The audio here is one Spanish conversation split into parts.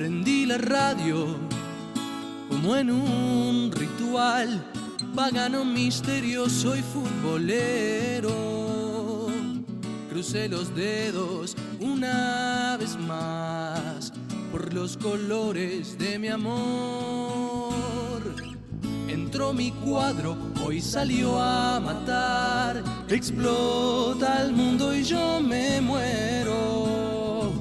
Prendí la radio como en un ritual pagano misterioso y futbolero. Crucé los dedos una vez más por los colores de mi amor. Entró mi cuadro, hoy salió a matar. Explota el mundo y yo me muero.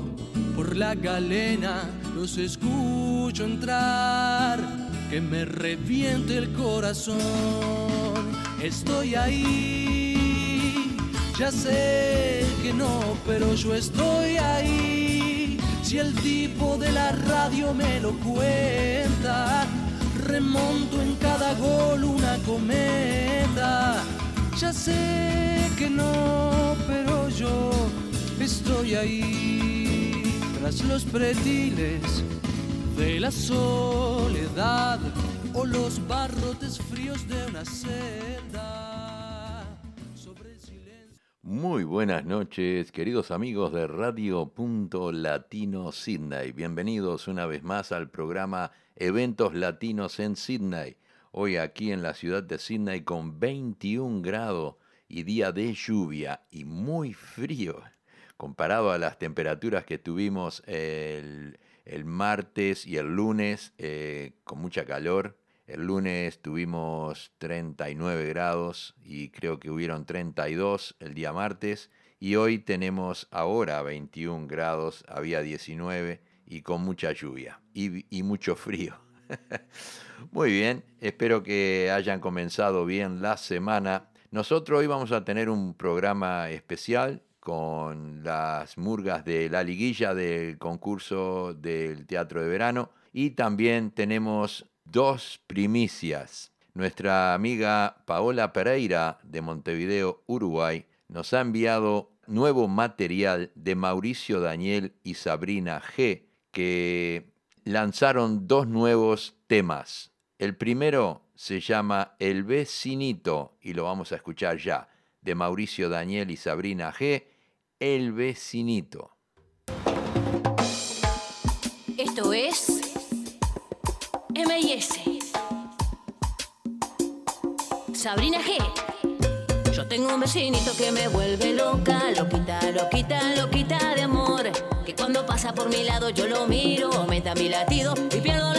Por la galena los escucho entrar, que me reviente el corazón. Estoy ahí, ya sé que no, pero yo estoy ahí. Si el tipo de la radio me lo cuenta, remonto en cada gol una cometa. Ya sé que no, pero yo estoy ahí tras los pretiles de la soledad o los barrotes fríos de una celda. Muy buenas noches, queridos amigos de Radio Punto Latino Sydney. Bienvenidos una vez más al programa Eventos Latinos en Sydney. Hoy aquí en la ciudad de Sydney con 21 grados y día de lluvia y muy frío comparado a las temperaturas que tuvimos el, martes y el lunes eh, con mucha calor. El lunes tuvimos 39 grados y creo que hubieron 32 el día martes. Y hoy tenemos ahora 21 grados, había 19 y con mucha lluvia y, y mucho frío. Muy bien, espero que hayan comenzado bien la semana. Nosotros hoy vamos a tener un programa especial con las murgas de la liguilla del concurso del teatro de verano y también tenemos dos primicias. Nuestra amiga Paola Pereira de Montevideo, Uruguay, nos ha enviado nuevo material de Mauricio Daniel y Sabrina G, que lanzaron dos nuevos temas. El primero se llama El vecinito y lo vamos a escuchar ya, de Mauricio Daniel y Sabrina G, El vecinito. Esto es MIS. Sabrina G. Yo tengo un vecinito que me vuelve loca, loquita, loquita, loquita de amor. Que cuando pasa por mi lado yo lo miro, aumenta mi latido y pierdo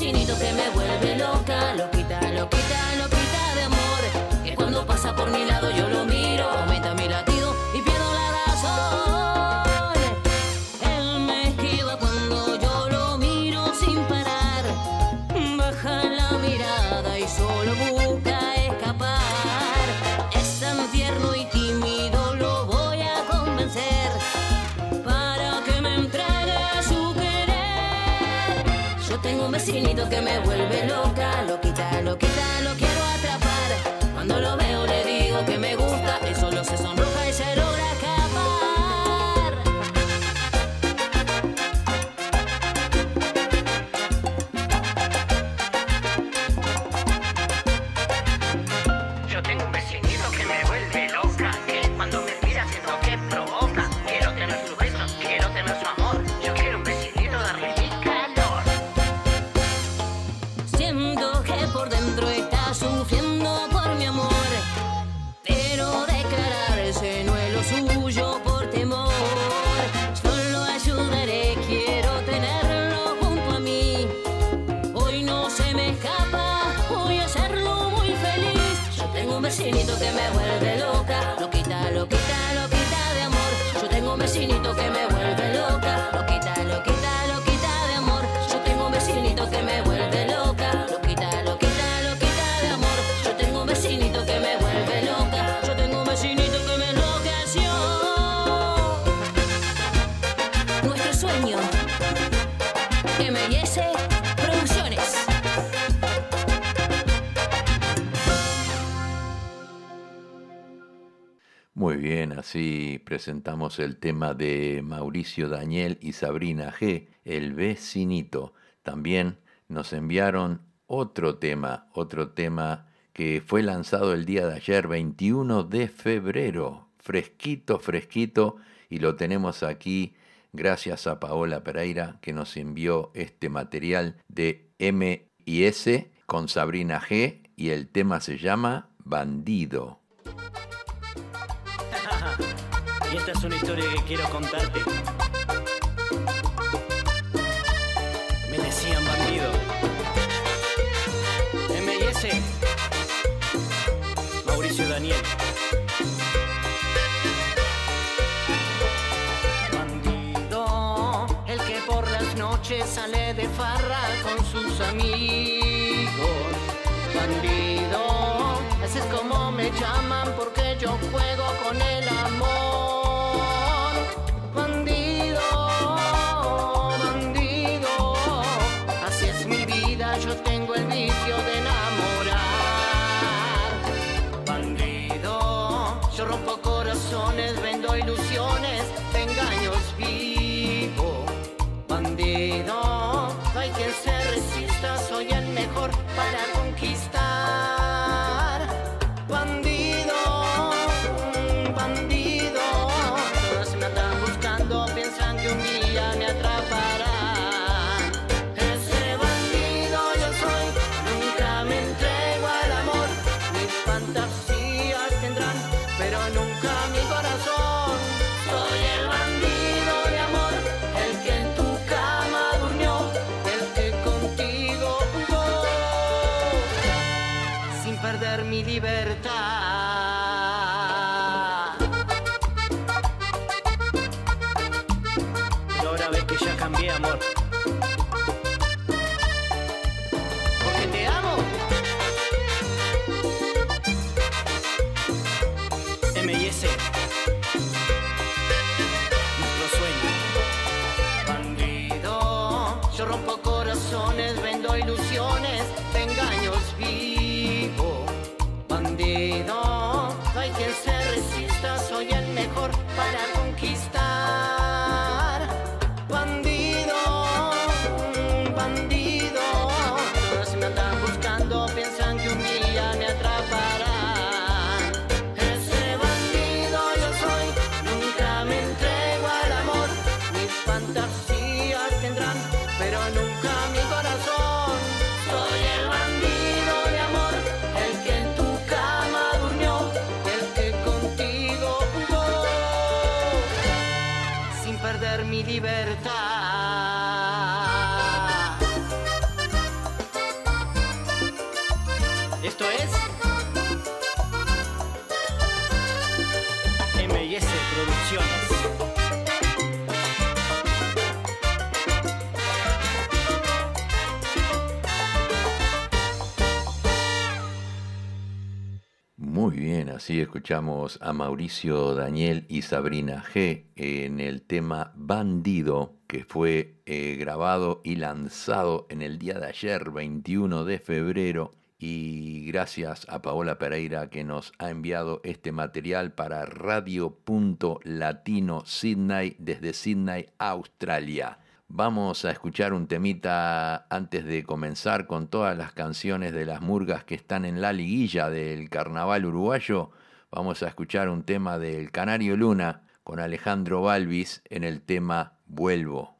Vecinito que me vuelve vecinito que me vuelve loca, loquita, loquita, lo quiero atrapar. Está así presentamos el tema de Mauricio Daniel y Sabrina G, El vecinito. También nos enviaron otro tema, otro tema que fue lanzado el día de ayer, 21 de febrero, fresquito, fresquito, y lo tenemos aquí gracias a Paola Pereira que nos envió este material de M y S con Sabrina G y el tema se llama Bandido. Y esta es una historia que quiero contarte. Me decían bandido. M&S. Mauricio Daniel. Bandido, el que por las noches sale de farra con sus amigos. Bandido, es como me llaman porque yo juego con el amor. Mejor para libertad. Muy bien, así escuchamos a Mauricio Daniel y Sabrina G en el tema Bandido, que fue eh, grabado y lanzado en el día de ayer, 21 de febrero. Y gracias a Paola Pereira que nos ha enviado este material para Radio.Latino Sydney desde Sydney, Australia. Vamos a escuchar un temita antes de comenzar con todas las canciones de las murgas que están en la liguilla del carnaval uruguayo. Vamos a escuchar un tema del Canario Luna con Alejandro Balvis en el tema Vuelvo.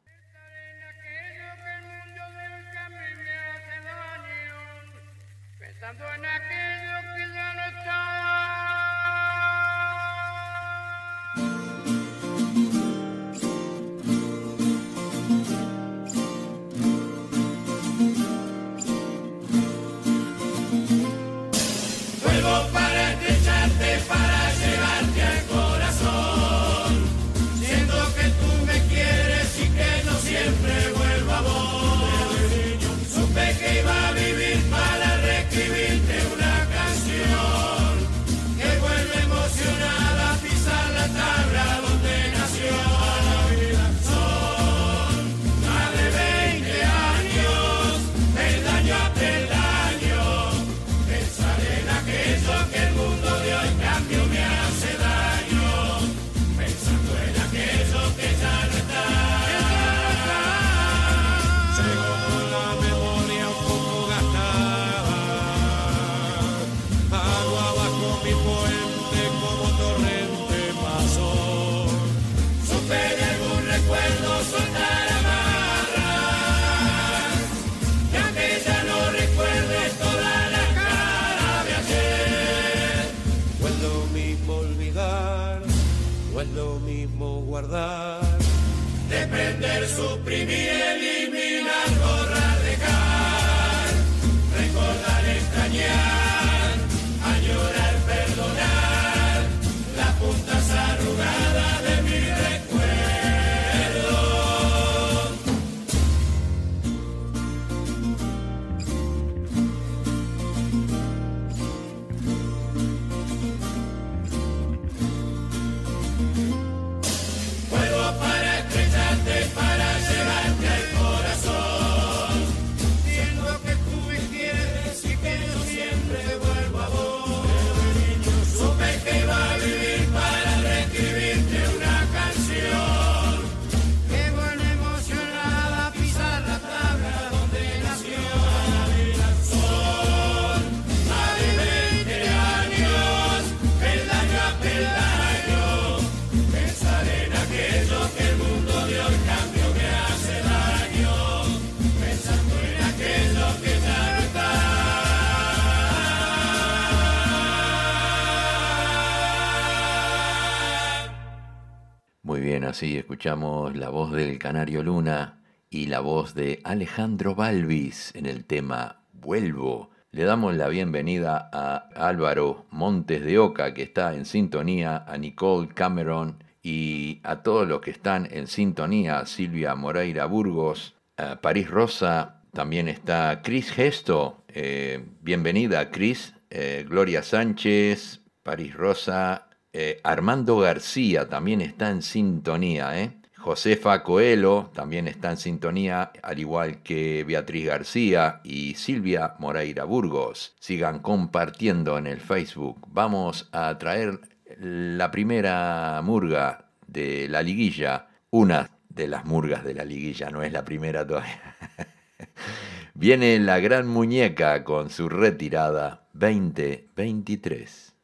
Lo mismo guardar. Desprender, suprimir, eliminar, borrar, dejar. Recordar, extrañar, Escuchamos la voz del Canario Luna y la voz de Alejandro Balvis en el tema Vuelvo. Le damos la bienvenida a Álvaro Montes de Oca, que está en sintonía, a Nicole Cameron y a todos los que están en sintonía, Silvia Moreira Burgos, a París Rosa, también está Cris Gesto, eh, bienvenida Cris, eh, Gloria Sánchez, París Rosa, eh, Armando García también está en sintonía, ¿eh? Josefa Coelho también está en sintonía, al igual que Beatriz García y Silvia Moreira Burgos. Sigan compartiendo en el Facebook. Vamos a traer la primera murga de la liguilla, una de las murgas de la liguilla, no es la primera todavía. Viene la gran muñeca con su retirada 2023.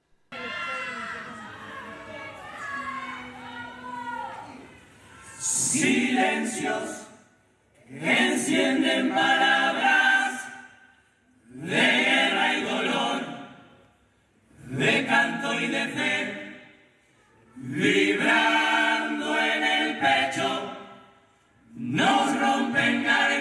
Encienden palabras de guerra y dolor, de canto y de fe, vibrando en el pecho, nos rompen gargantas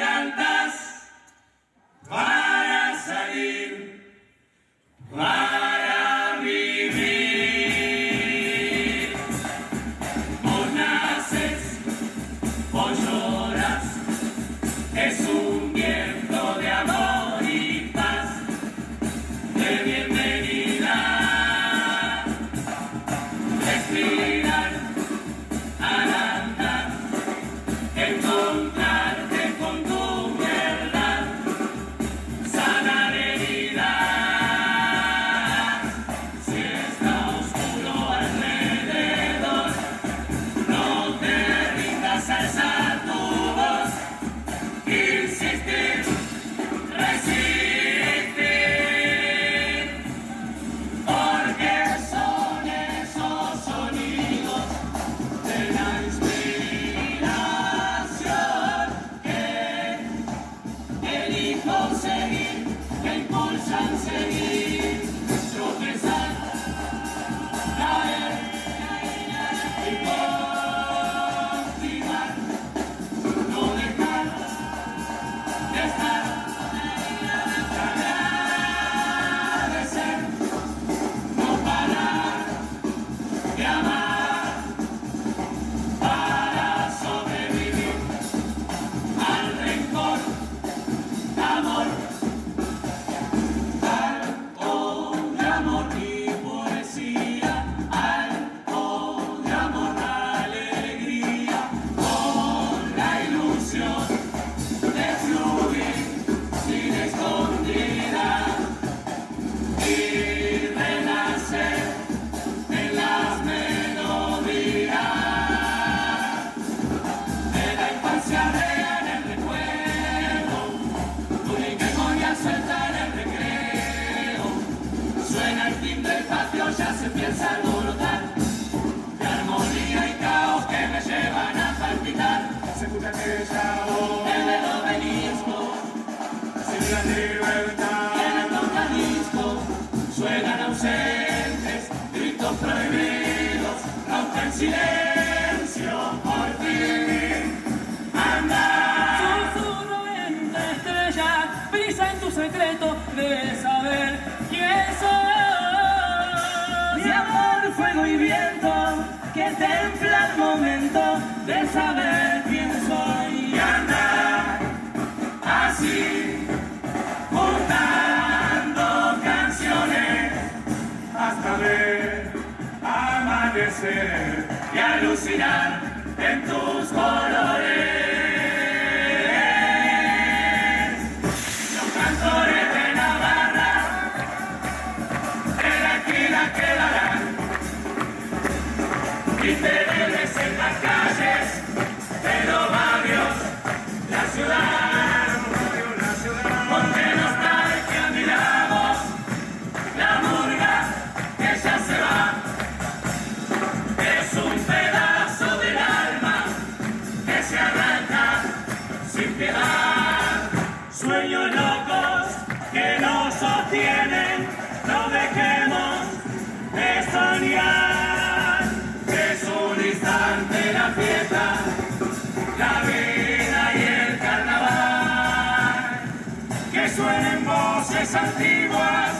voces antiguas,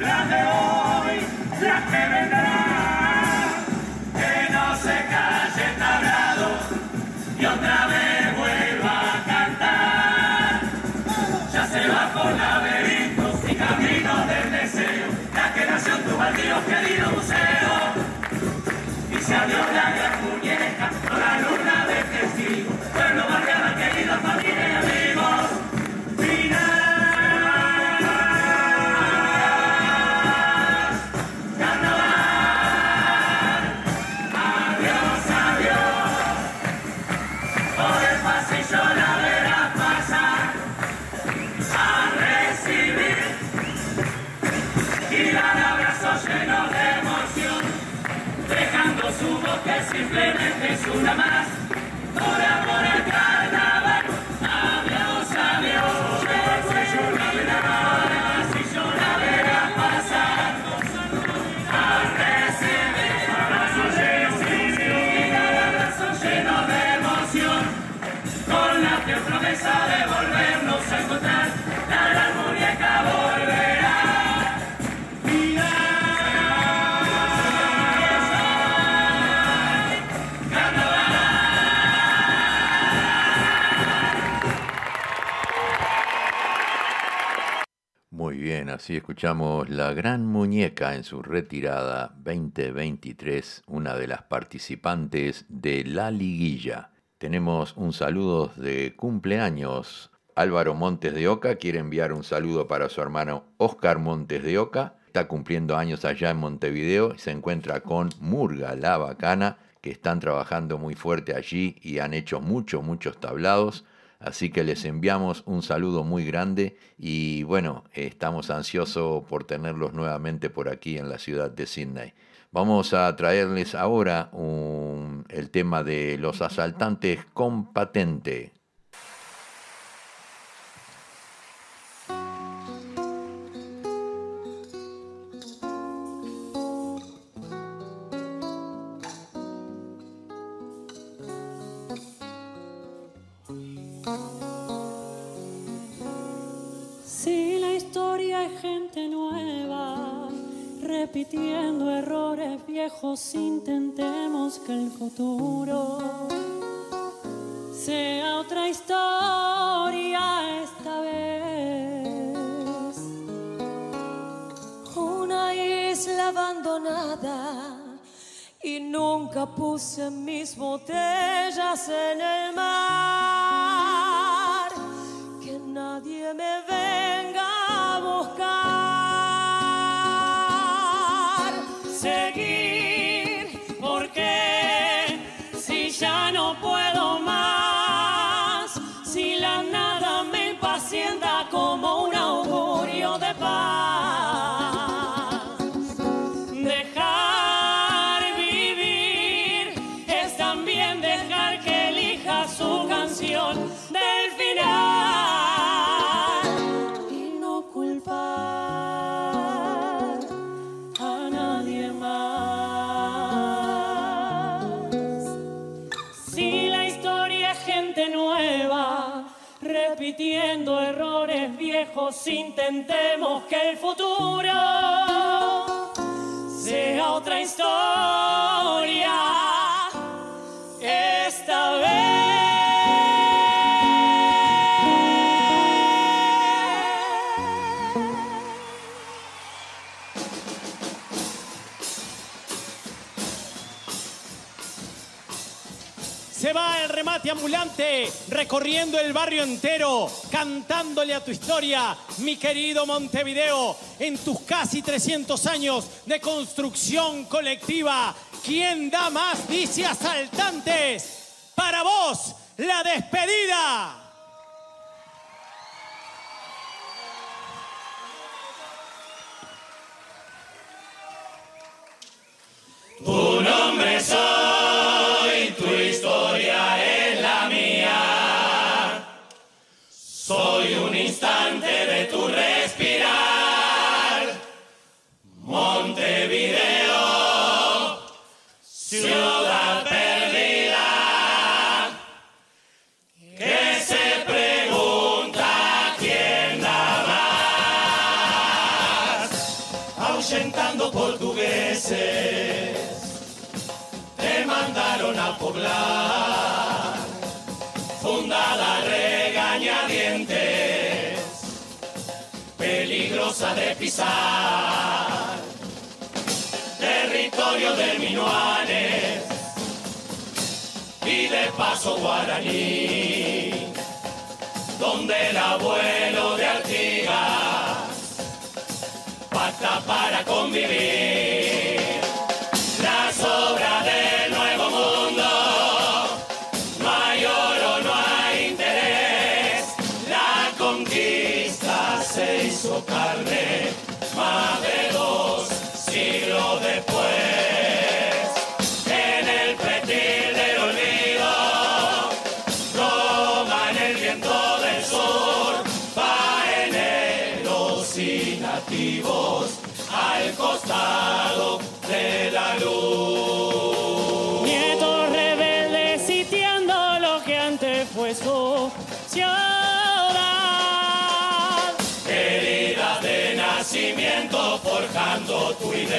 las de hoy, las que vendrán. Que no se calle tablado y otra vez vuelva a cantar. Ya se va por laberintos y caminos del deseo, la que nació tu baldío querido museo. Y se abrió la así escuchamos La Gran Muñeca en su retirada 2023, una de las participantes de la liguilla. Tenemos un saludo de cumpleaños. Álvaro Montes de Oca quiere enviar un saludo para su hermano Oscar Montes de Oca. Está cumpliendo años allá en Montevideo y se encuentra con Murga La Bacana, que están trabajando muy fuerte allí y han hecho muchos, muchos tablados. Así que les enviamos un saludo muy grande y bueno, estamos ansiosos por tenerlos nuevamente por aquí en la ciudad de Sydney. Vamos a traerles ahora un- el tema de los asaltantes con patente. Intentemos que el futuro el remate ambulante, recorriendo el barrio entero, cantándole a tu historia, mi querido Montevideo, en tus casi 300 años de construcción colectiva. ¿Quién da más? Dice asaltantes. Para vos, la despedida. Territorio de minuanes y de paso guaraní, donde el abuelo de Artigas pacta para convivir. Su ciudad. Heridas de nacimiento forjando tu identidad.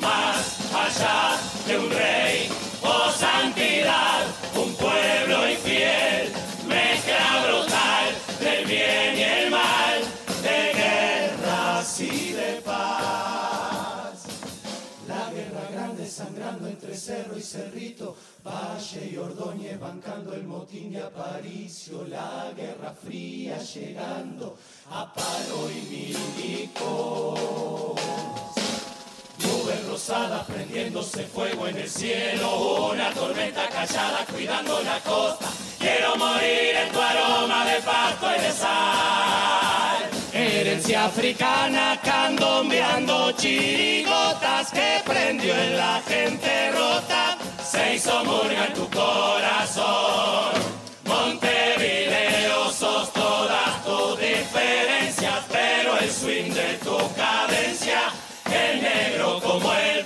Más allá de un rey o santidad, un pueblo infiel, mezcla brutal del bien y el mal, de guerras y de paz. La guerra grande sangrando entre cerro y cerrito, Valle y Ordóñez bancando el motín de Aparicio, la guerra fría llegando a palo y milicos. Nubes rosadas prendiéndose fuego en el cielo, una tormenta callada cuidando la costa. Quiero morir en tu aroma de pasto y de sal. Herencia africana candombeando chirigotas que prendió en la gente rota. Se hizo murga en tu corazón. Montevideo sos todas tus diferencias, pero el swing de tu cadencia es negro como el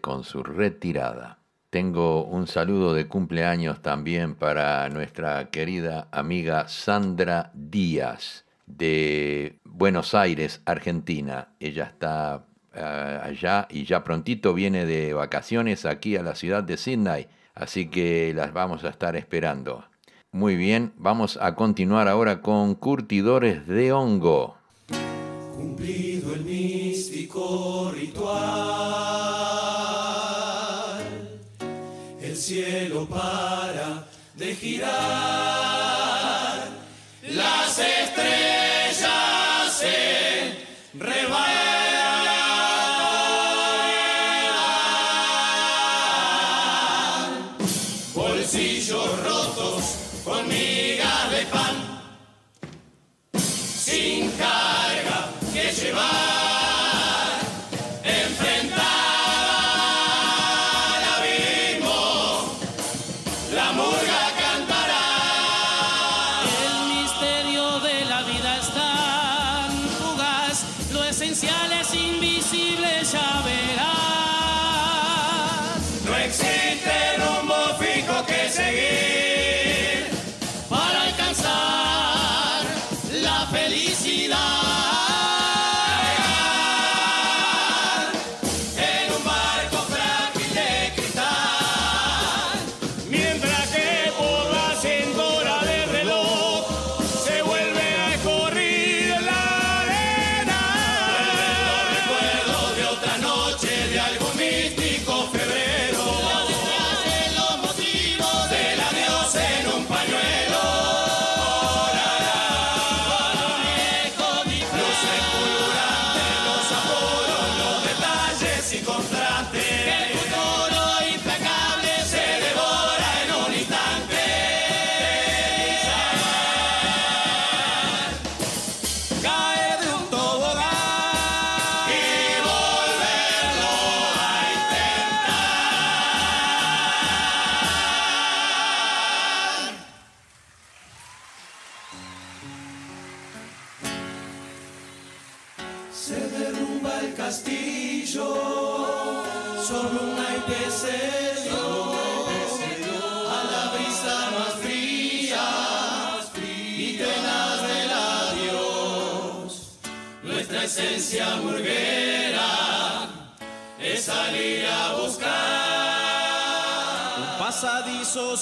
con su retirada. Tengo un saludo de cumpleaños también para nuestra querida amiga Sandra Díaz de Buenos Aires, Argentina. Ella está eh, allá y ya prontito viene de vacaciones aquí a la ciudad de Sydney, así que las vamos a estar esperando. Muy bien, vamos a continuar ahora con curtidores de hongo cumplido el místico ritual, el cielo para de girar.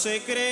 secreto.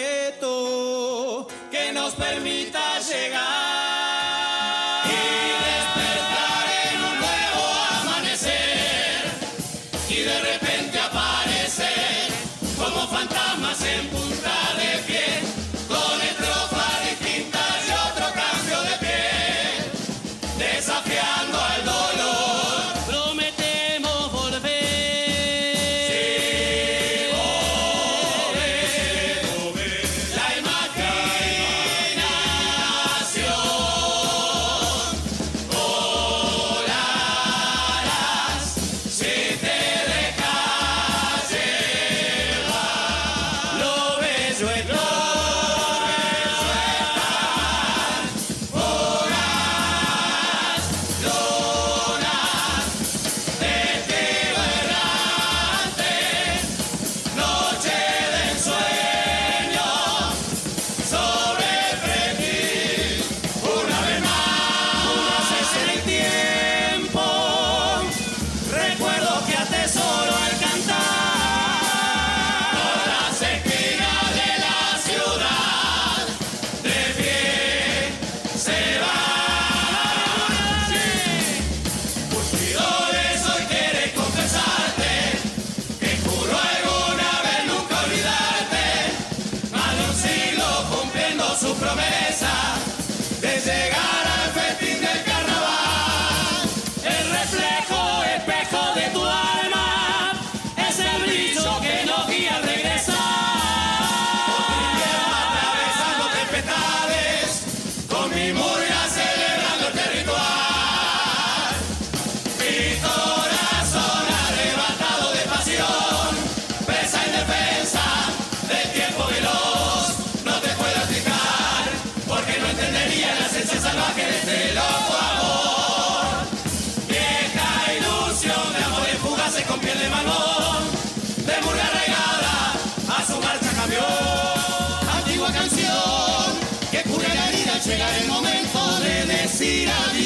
Decir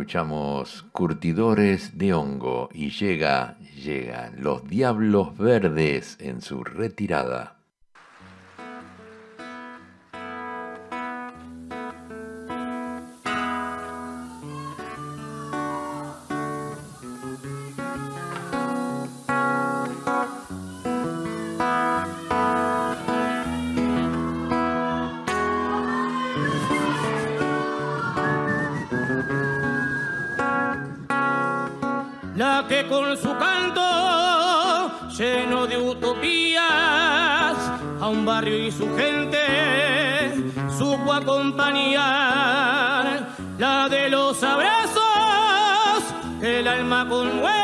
escuchamos Curtidores de Hongo y llega, llegan los Diablos Verdes en su retirada. La que con su canto lleno de utopías a un barrio y su gente supo acompañar, la de los abrazos que el alma conmueve,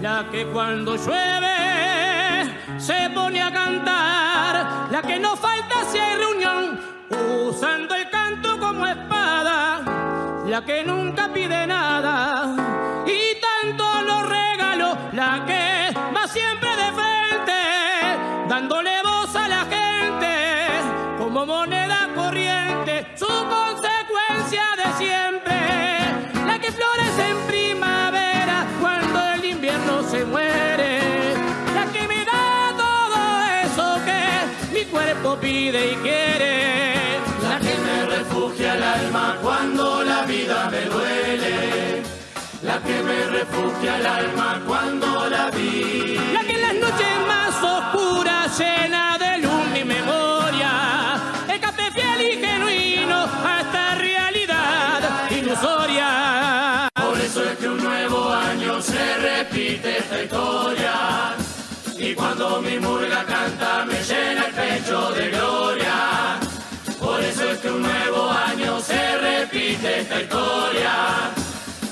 la que cuando llueve se pone a cantar, la que no falta si hay reunión usando el canto como espada la que nunca pide nada pide y quiere. La que me refugia el alma cuando la vida me duele. La que me refugia el alma cuando la vi. De gloria. Por eso es que un nuevo año se repite esta historia.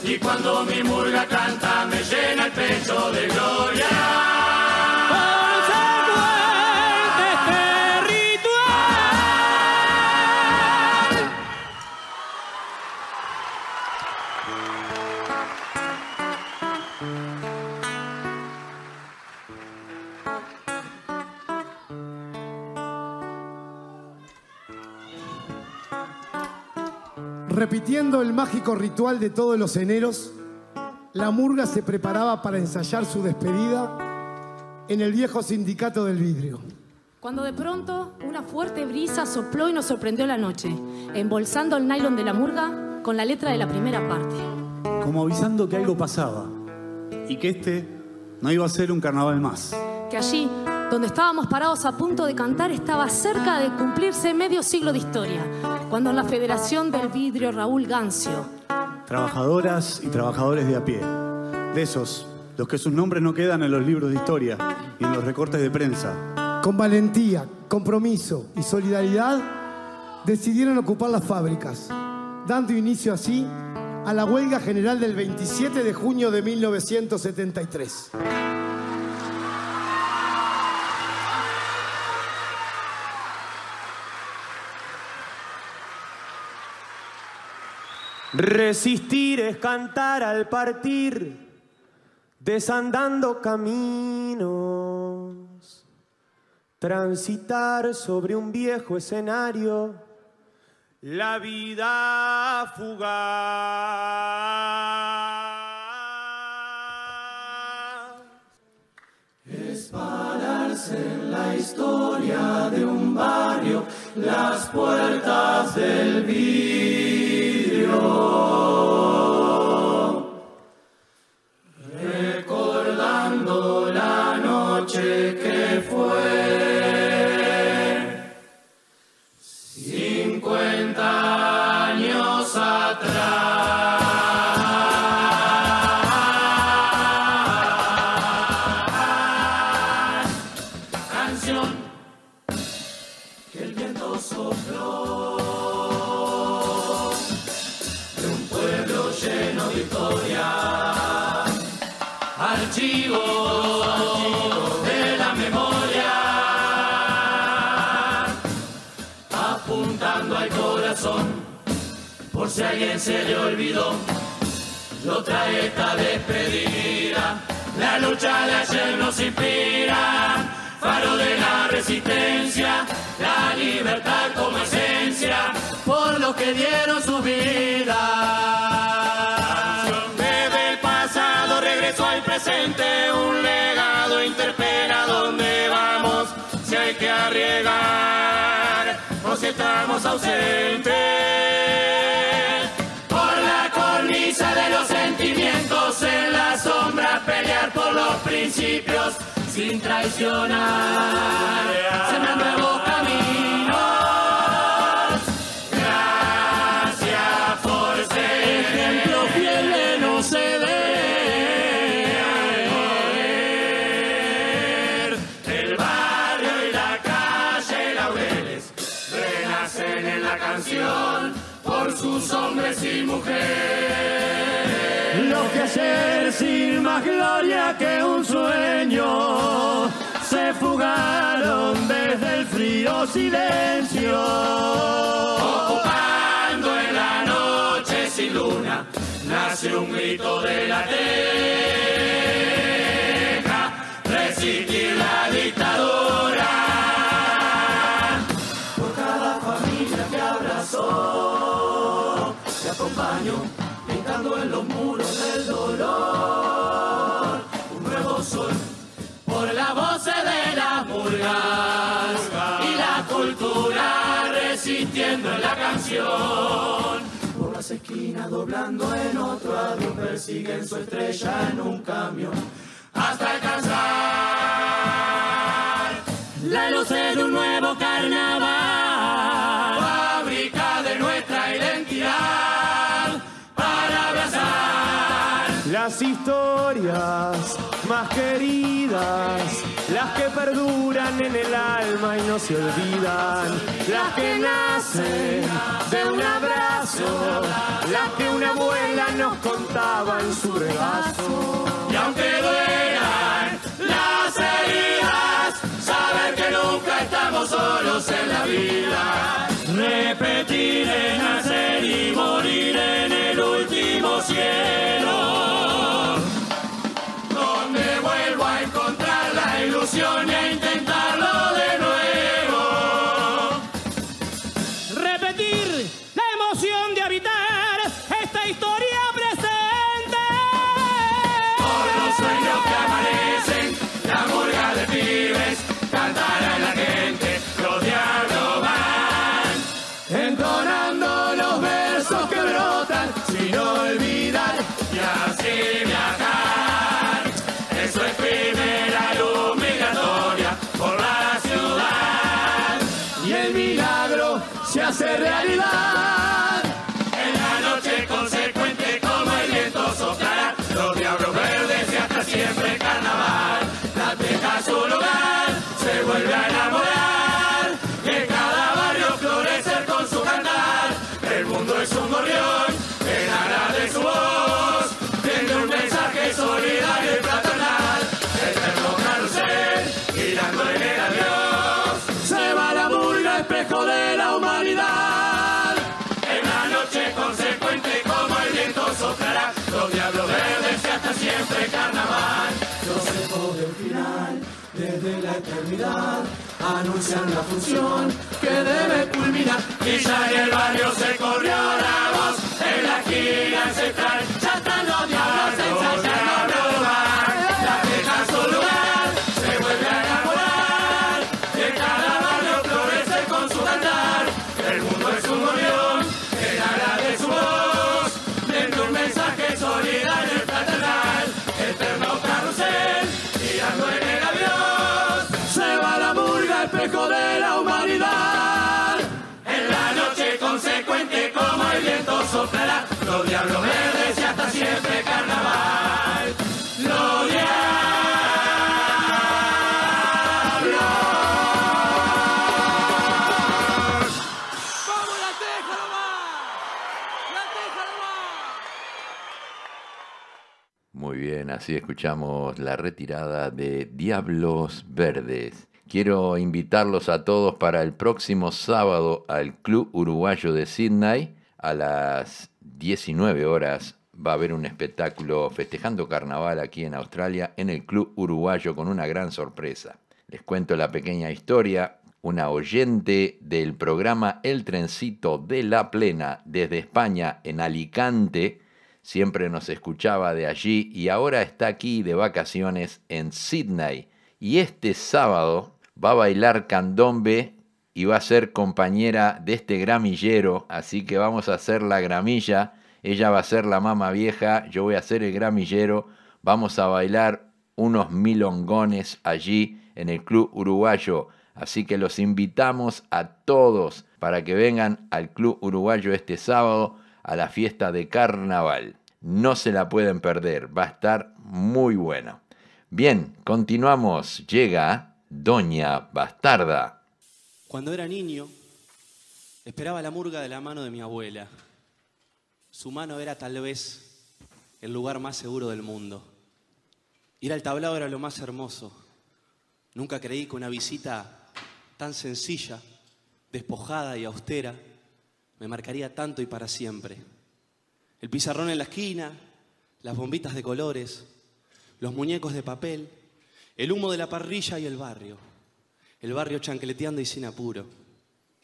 Y cuando mi murga canta me llena el pecho de gloria. Repitiendo el mágico ritual de todos los eneros, la murga se preparaba para ensayar su despedida en el viejo sindicato del vidrio. Cuando de pronto una fuerte brisa sopló y nos sorprendió la noche, embolsando el nylon de la murga con la letra de la primera parte. Como avisando que algo pasaba y que este no iba a ser un carnaval más. Que allí, donde estábamos parados a punto de cantar, estaba cerca de cumplirse medio siglo de historia, cuando en la Federación del Vidrio Raúl Gancio, Trabajadoras y trabajadores de a pie. De esos, los que sus nombres no quedan en los libros de historia y en los recortes de prensa. Con valentía, compromiso y solidaridad, decidieron ocupar las fábricas, dando inicio así a la huelga general del 27 de junio de 1973. Resistir es cantar al partir, desandando caminos, transitar sobre un viejo escenario, la vida fugaz. Es pararse en la historia de un barrio, las puertas del vidrio recordando la noche que archivos de la memoria, apuntando al corazón, por si alguien se le olvidó, lo trae esta despedida. La lucha de ayer nos inspira, faro de la resistencia, la libertad como esencia, por los que dieron su vida. Regreso al presente, un legado interpela dónde vamos, si hay que arriesgar o si estamos ausentes. Por la cornisa de los sentimientos en la sombra, pelear por los principios sin traicionar, sembrando nuevos hombres y mujeres. Los que ayer sin más gloria que un sueño se fugaron desde el frío silencio. Ocupando en la noche sin luna, nace un grito de la teja, Por las esquinas doblando en otro avión, persiguen su estrella en un camión. Hasta alcanzar la luz de un nuevo carnaval. Fábrica de nuestra identidad para abrazar Las historias más queridas, las que perduran en el alma y no se olvidan, las que nacen de un abrazo, las que una abuela nos contaba en su regazo. Y aunque duelan las heridas, saber que nunca estamos solos en la vida. Repetir es nacer y morir en el último cielo. La ilusión anuncian la función que debe culminar. Y ya en el barrio se así escuchamos la retirada de Diablos Verdes. Quiero invitarlos a todos para el próximo sábado al Club Uruguayo de Sydney. A las 19 horas va a haber un espectáculo festejando carnaval aquí en Australia en el Club Uruguayo con una gran sorpresa. Les cuento la pequeña historia. Una oyente del programa El Trencito de la Plena desde España en Alicante siempre nos escuchaba de allí y ahora está aquí de vacaciones en Sydney. Y este sábado va a bailar candombe y va a ser compañera de este gramillero, así que vamos a hacer la gramilla, ella va a ser la mama vieja, yo voy a ser el gramillero, vamos a bailar unos milongones allí en el Club Uruguayo, así que los invitamos a todos para que vengan al Club Uruguayo este sábado a la fiesta de carnaval. No se la pueden perder, va a estar muy bueno. Bien, continuamos. Llega Doña Bastarda. Cuando era niño, esperaba la murga de la mano de mi abuela. Su mano era tal vez el lugar más seguro del mundo. Ir al tablado era lo más hermoso. Nunca creí que una visita tan sencilla, despojada y austera me marcaría tanto y para siempre. El pizarrón en la esquina, las bombitas de colores, los muñecos de papel, el humo de la parrilla y el barrio. El barrio chancleteando y sin apuro.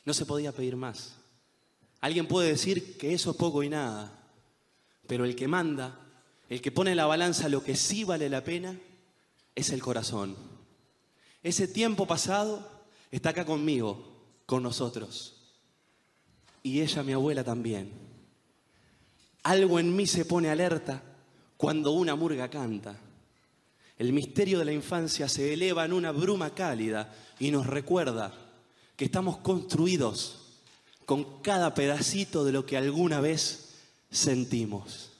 No se podía pedir más. Alguien puede decir que eso es poco y nada, pero el que manda, el que pone en la balanza lo que sí vale la pena, es el corazón. Ese tiempo pasado está acá conmigo, con nosotros. Y ella, mi abuela, también. Algo en mí se pone alerta cuando una murga canta. El misterio de la infancia se eleva en una bruma cálida y nos recuerda que estamos construidos con cada pedacito de lo que alguna vez sentimos.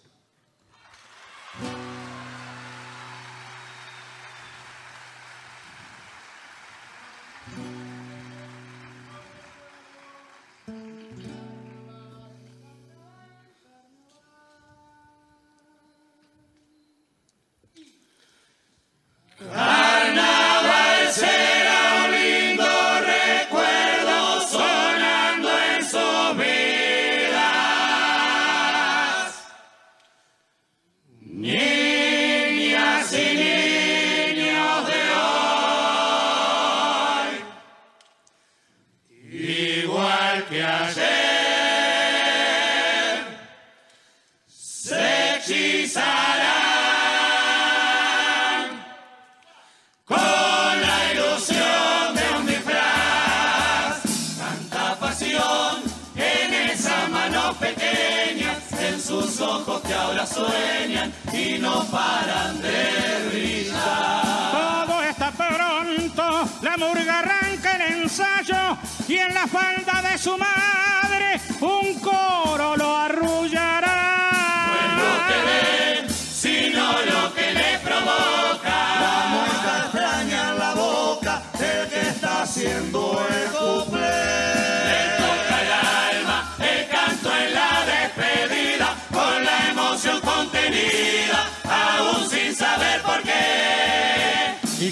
Falda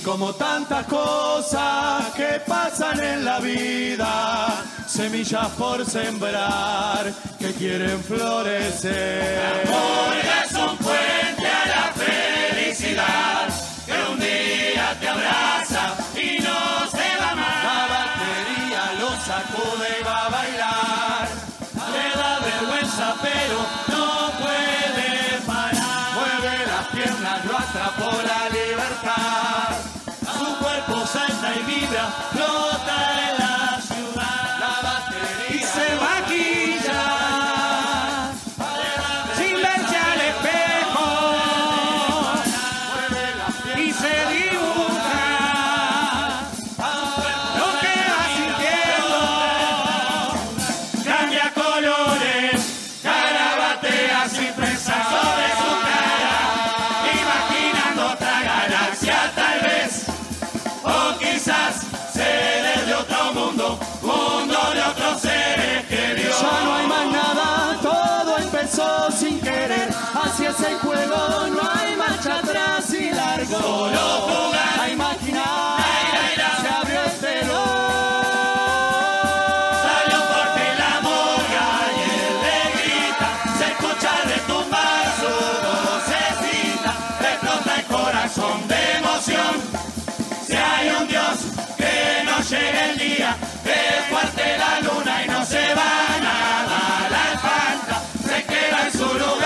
como tantas cosas que pasan en la vida, semillas por sembrar que quieren florecer. Murga es un puente a la felicidad que un día te abraza y no se va más. La batería lo sacude y va a bailar. Le da vergüenza pero y el juego, no hay marcha atrás y largo. Solo jugar. A imaginar. Se abrió este Salió fuerte la murga y él le grita, se escucha retumbar su vocecita, explota el corazón de emoción. Si hay un Dios que no llegue el día, es fuerte la luna y no se va nada, la espanta, se queda en su lugar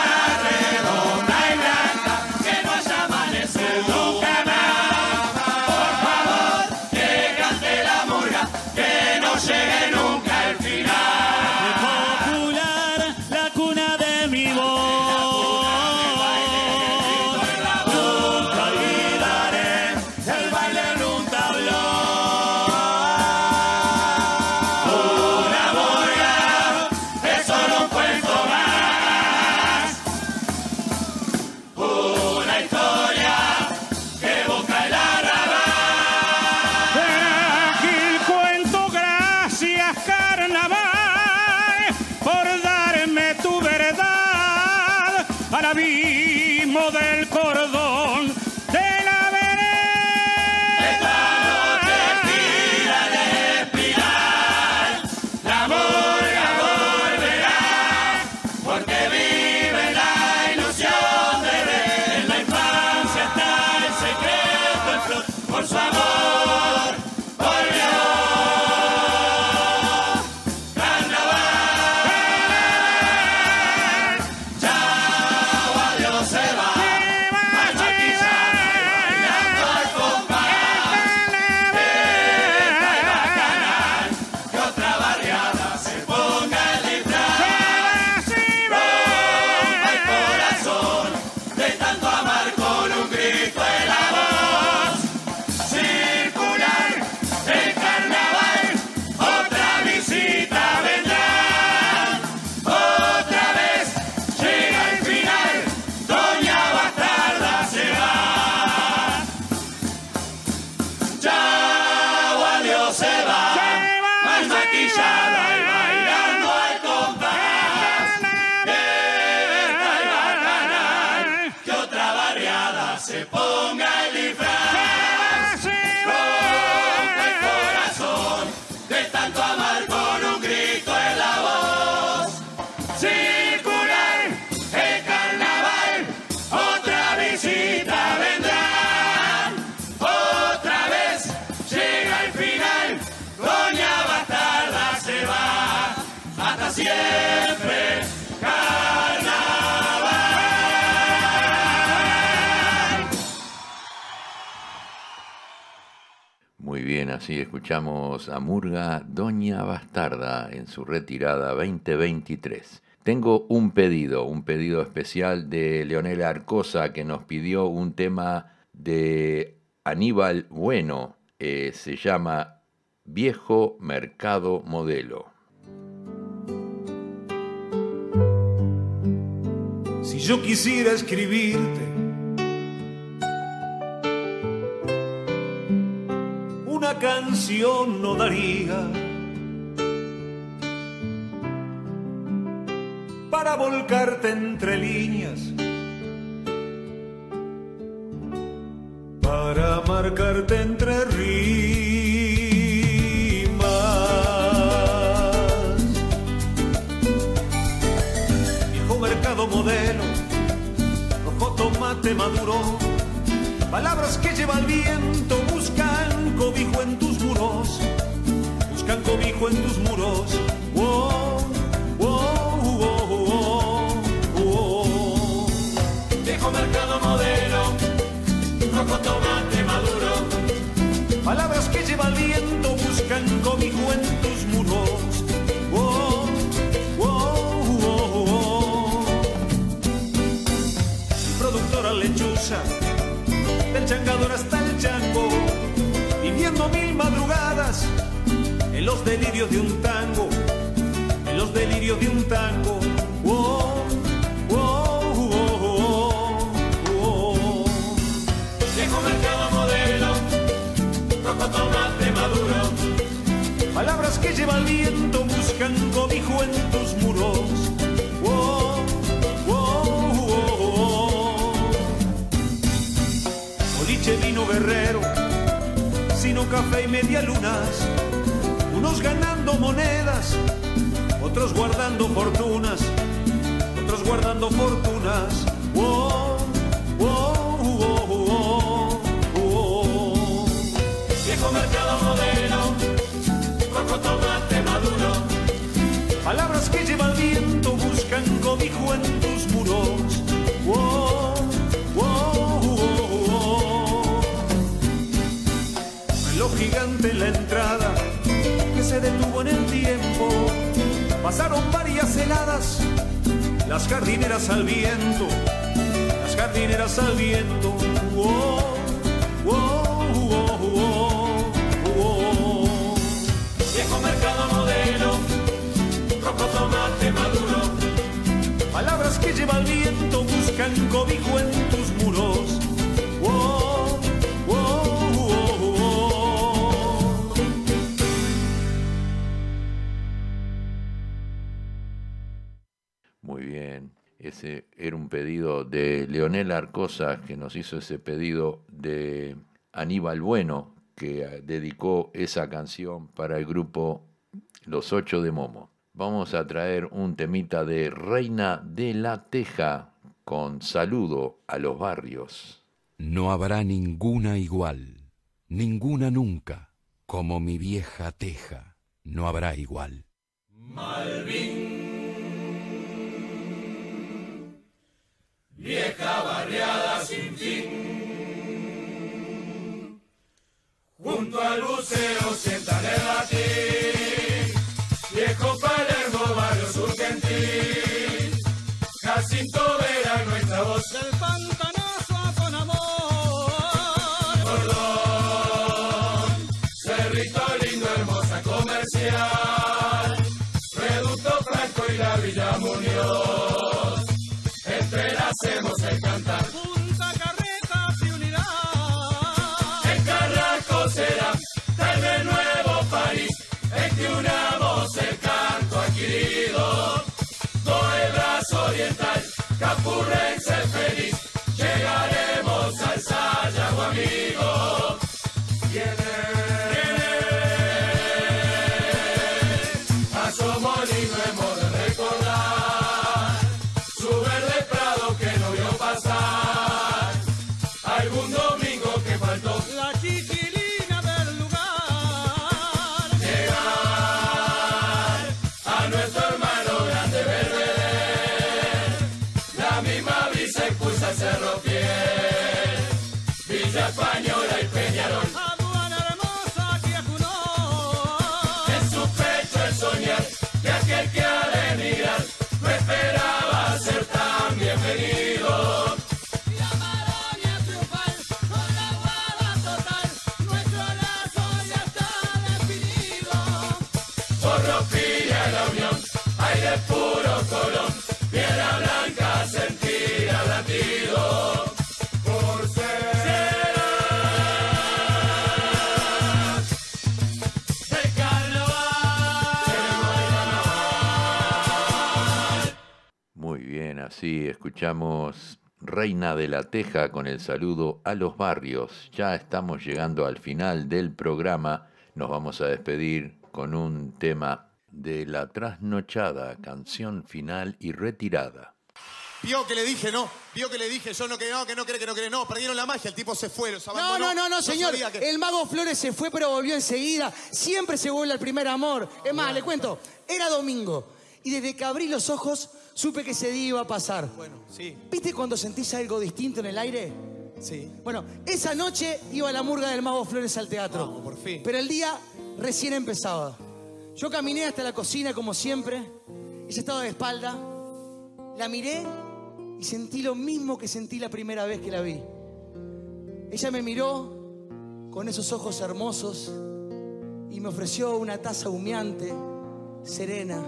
Así escuchamos a Murga Doña Bastarda en su retirada 2023. Tengo un pedido, un pedido especial de Leonela Arcosa que nos pidió un tema de Aníbal Bueno. eh, se llama Viejo Mercado Modelo. Si yo quisiera escribirte canción no daría para volcarte entre líneas, para marcarte entre rimas. Viejo mercado modelo, rojo tomate maduro, palabras que lleva el viento cobijo en tus muros, buscan cobijo en tus muros. Wow, wow, wow. Viejo mercado modelo, rojo tomate maduro. Palabras que lleva el viento buscan cobijo en tus muros. El productora lechuza, del changador hasta en los delirios de un tango, en los delirios de un tango. Viejo mercado modelo, rojo tomate maduro. Palabras que lleva el viento buscan cobijo en tus muros. Boliche vino guerrero, sino café y media lunas, unos ganando monedas, otros guardando fortunas, otros guardando fortunas. Wow, wow, wow. Viejo mercado modelo, coco tomate maduro. Palabras que lleva el Pasaron varias heladas, las jardineras al viento, las jardineras al viento. Wow, wow, wow. Viejo mercado modelo, rojo tomate maduro. Palabras que lleva el viento pedido de Leonel Arcosa que nos hizo ese pedido de Aníbal Bueno, que dedicó esa canción para el grupo Los Ocho de Momo. Vamos a traer un temita de Reina de la Teja con saludo a los barrios. No habrá ninguna igual, ninguna nunca, como mi vieja teja, no habrá igual. Malvin, vieja barriada sin fin. Junto al buceo sientan el latín, viejo Palermo, barrio surgentil. Jacinto Vera, nuestra voz del pantanazo con amor. Cordón, Cerrito lindo, hermosa comercial. Reducto Franco y la Villa Muñoz. Entrelacemos el cantar. Punta Carretas y unidad. El Carrasco será tal vez nuevo París. En que unamos el canto adquirido. Todo el brazo oriental, capurrense feliz. Llegaremos al Sayago amigo. Escuchamos Reina de la Teja con el saludo a los barrios. Ya estamos llegando al final del programa. Nos vamos a despedir con un tema de La Trasnochada, canción final y retirada. Vio que le dije, no. Vio que le dije, yo no que no, que no cree, que no cree, no. Perdieron la magia, el tipo se fue, los No, abandonó. no, no, no, señor. que- El mago Flores se fue, pero volvió enseguida. Siempre se vuelve al primer amor. Es más, le cuento, era domingo. Y desde que abrí los ojos, supe que ese día iba a pasar. Bueno, sí, ¿Viste cuando sentís algo distinto en el aire? sí. Bueno, esa noche iba la murga del mago Flores al teatro. Vamos, por fin. Pero el día recién empezaba. Yo caminé hasta la cocina como siempre. Ella estaba de espalda. La miré y sentí lo mismo que sentí la primera vez que la vi. Ella me miró con esos ojos hermosos y me ofreció una taza humeante, serena.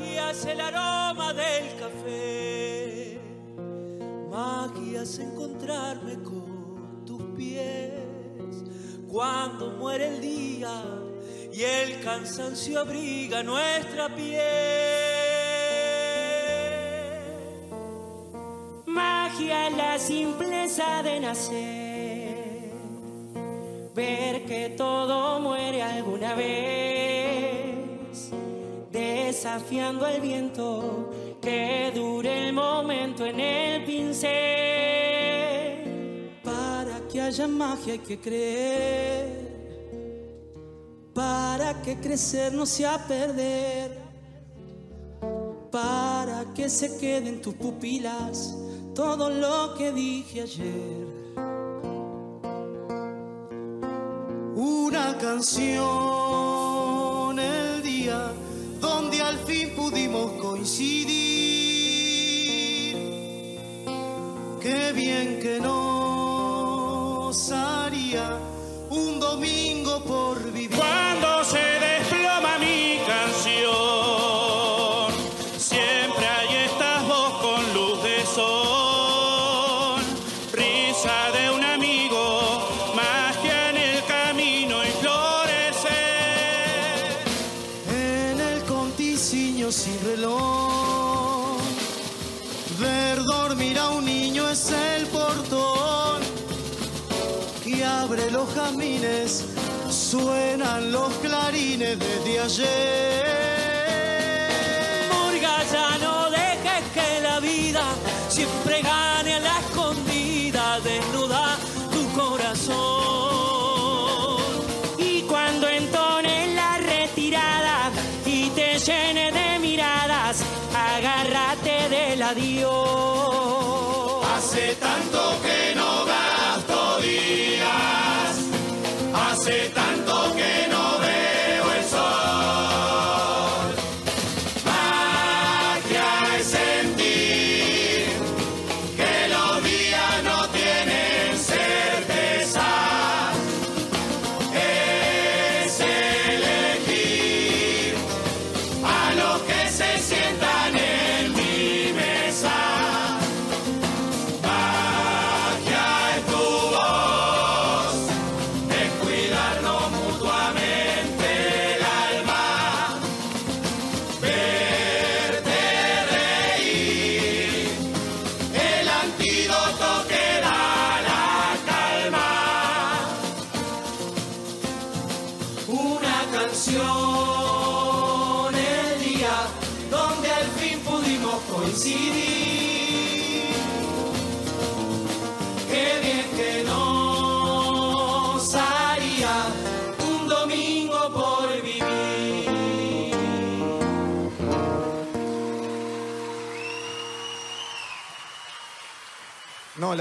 Magia es el aroma del café. Magia es encontrarme con tus pies. Cuando muere el día y el cansancio abriga nuestra piel. magia la simpleza de nacer. Ver que todo muere alguna vez. Desafiando el viento, que dure el momento en el pincel. Para que haya magia hay que creer. Para que crecer no sea perder. Para que se quede en tus pupilas todo lo que dije ayer. Una canción fin pudimos coincidir. Qué bien que nos haría un domingo por vivir. Sin reloj, ver dormir a un niño es el portón que abre los jazmines, suenan los clarines desde ayer.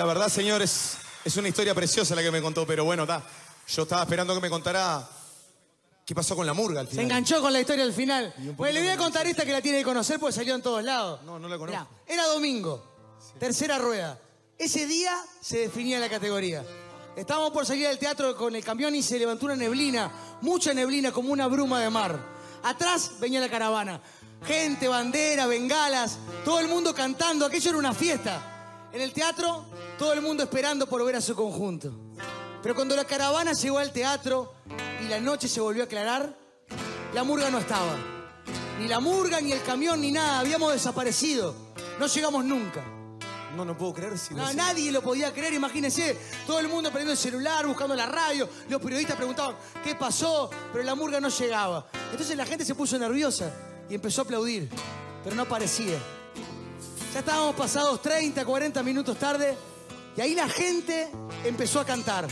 Verdad, señor, es, una historia preciosa la que me contó, pero bueno, está. Yo estaba esperando que me contara qué pasó con la murga al Se final. enganchó con la historia al final. Pues le voy a contar esta que la tiene que conocer porque salió en todos lados. No, no la conozco. Mirá, era domingo, tercera rueda. Ese día se definía la categoría. Estábamos por salir del teatro con el camión y se levantó una neblina, mucha neblina, como una bruma de mar. Atrás venía la caravana. Gente, bandera, bengalas, todo el mundo cantando. Aquello era una fiesta. En el teatro, todo el mundo esperando por ver a su conjunto. Pero cuando la caravana llegó al teatro y la noche se volvió a aclarar, la murga no estaba. Ni la murga, ni el camión, ni nada. Habíamos desaparecido. No llegamos nunca. No, no puedo creer si No, sé. nadie lo podía creer, imagínense. Todo el mundo prendiendo el celular, buscando la radio. Los periodistas preguntaban qué pasó, pero la murga no llegaba. Entonces la gente se puso nerviosa y empezó a aplaudir, pero no aparecía. Ya estábamos pasados 30, 40 minutos tarde y ahí la gente empezó a cantar.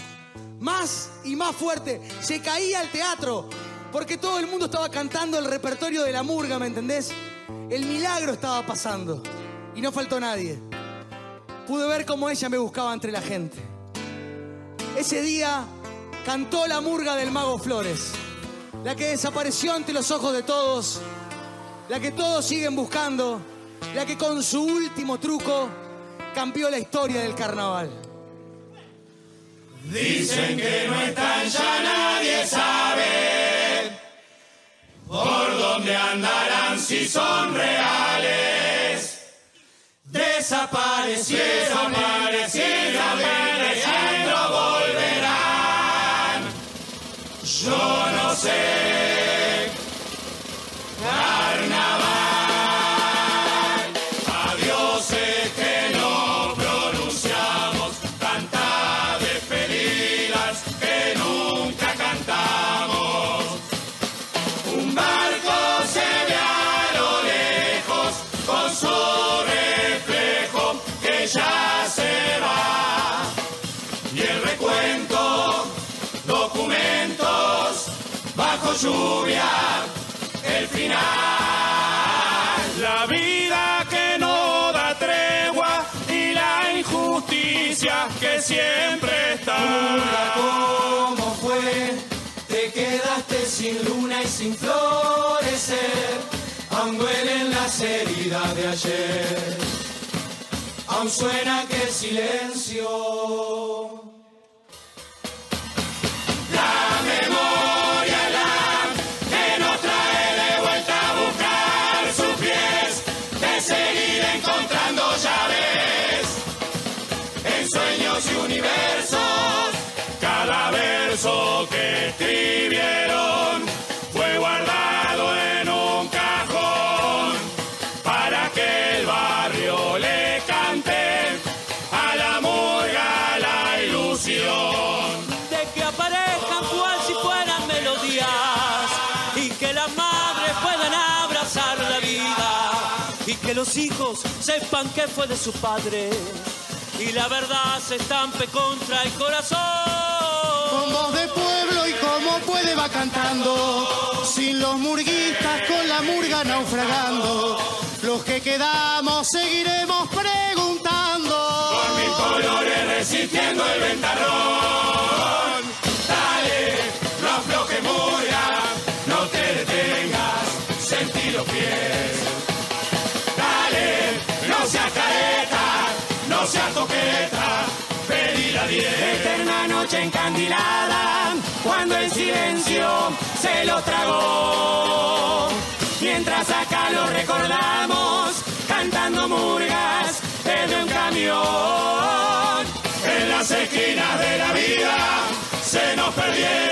Más y más fuerte. Se caía el teatro porque todo el mundo estaba cantando el repertorio de la murga, ¿me entendés? El milagro estaba pasando y no faltó nadie. Pude ver cómo ella me buscaba entre la gente. Ese día cantó la murga del mago Flores, la que desapareció ante los ojos de todos, la que todos siguen buscando, la que con su último truco cambió la historia del carnaval. Dicen que no están ya nadie sabe por dónde andarán si son reales. Desaparecieron, desaparecieron, y no volverán. Yo no sé. Carnaval, lluvia, el final. La vida que no da tregua y la injusticia que siempre está. ¿Cómo fue? Te quedaste sin luna y sin florecer. Aún duelen las heridas de ayer. Aún suena aquel silencio. Hijos sepan que fue de su padre y la verdad se estampe contra el corazón. Con voz de pueblo y como puede va cantando. Sin los murguistas con la murga naufragando. Los que quedamos seguiremos preguntando. Con mil colores resistiendo el ventarrón. Coqueta, pedí la diez. Eterna noche encandilada, cuando el silencio se lo tragó. Mientras acá lo recordamos, cantando murgas desde un camión. En las esquinas de la vida se nos perdieron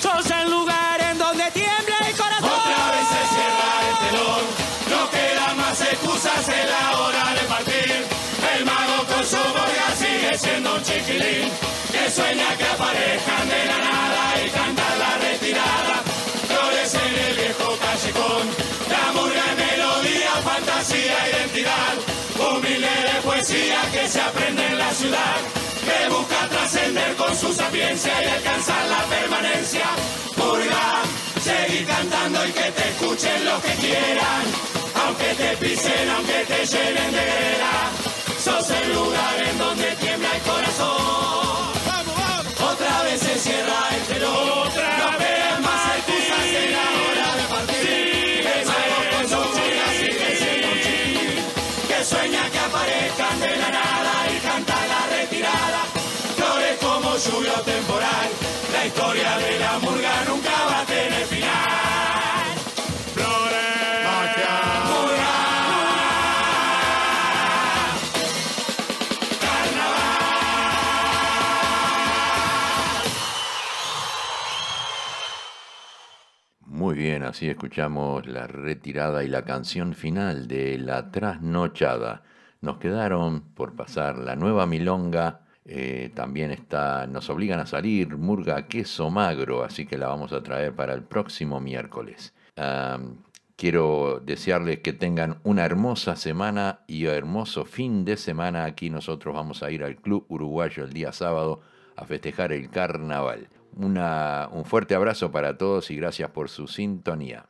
Sos el lugar en donde tiembla el corazón. Otra vez se cierra el telón. No quedan más excusas en la hora de partir. El mago con su morga sigue siendo un chiquilín. Que sueña que aparezcan de la nada y cantar la retirada. Flores en el viejo callejón. La murga melodía, fantasía, identidad. Poesía que se aprende en la ciudad. Que busca trascender con su sapiencia y alcanzar la permanencia. Murga, seguir cantando y que te escuchen los que quieran. Aunque te pisen, aunque te llenen de grera. Sos el lugar en donde tiembla el corazón. La historia de la murga nunca va a tener final. Flores. Murga. Muy bien, así escuchamos la retirada y la canción final de La Trasnochada. Nos quedaron por pasar la nueva milonga, eh, también está Nos obligan a salir, Murga Queso Magro, así que la vamos a traer para el próximo miércoles. Quiero desearles que tengan una hermosa semana y hermoso fin de semana. Aquí nosotros vamos a ir al Club Uruguayo el día sábado a festejar el carnaval. Un fuerte abrazo para todos y gracias por su sintonía.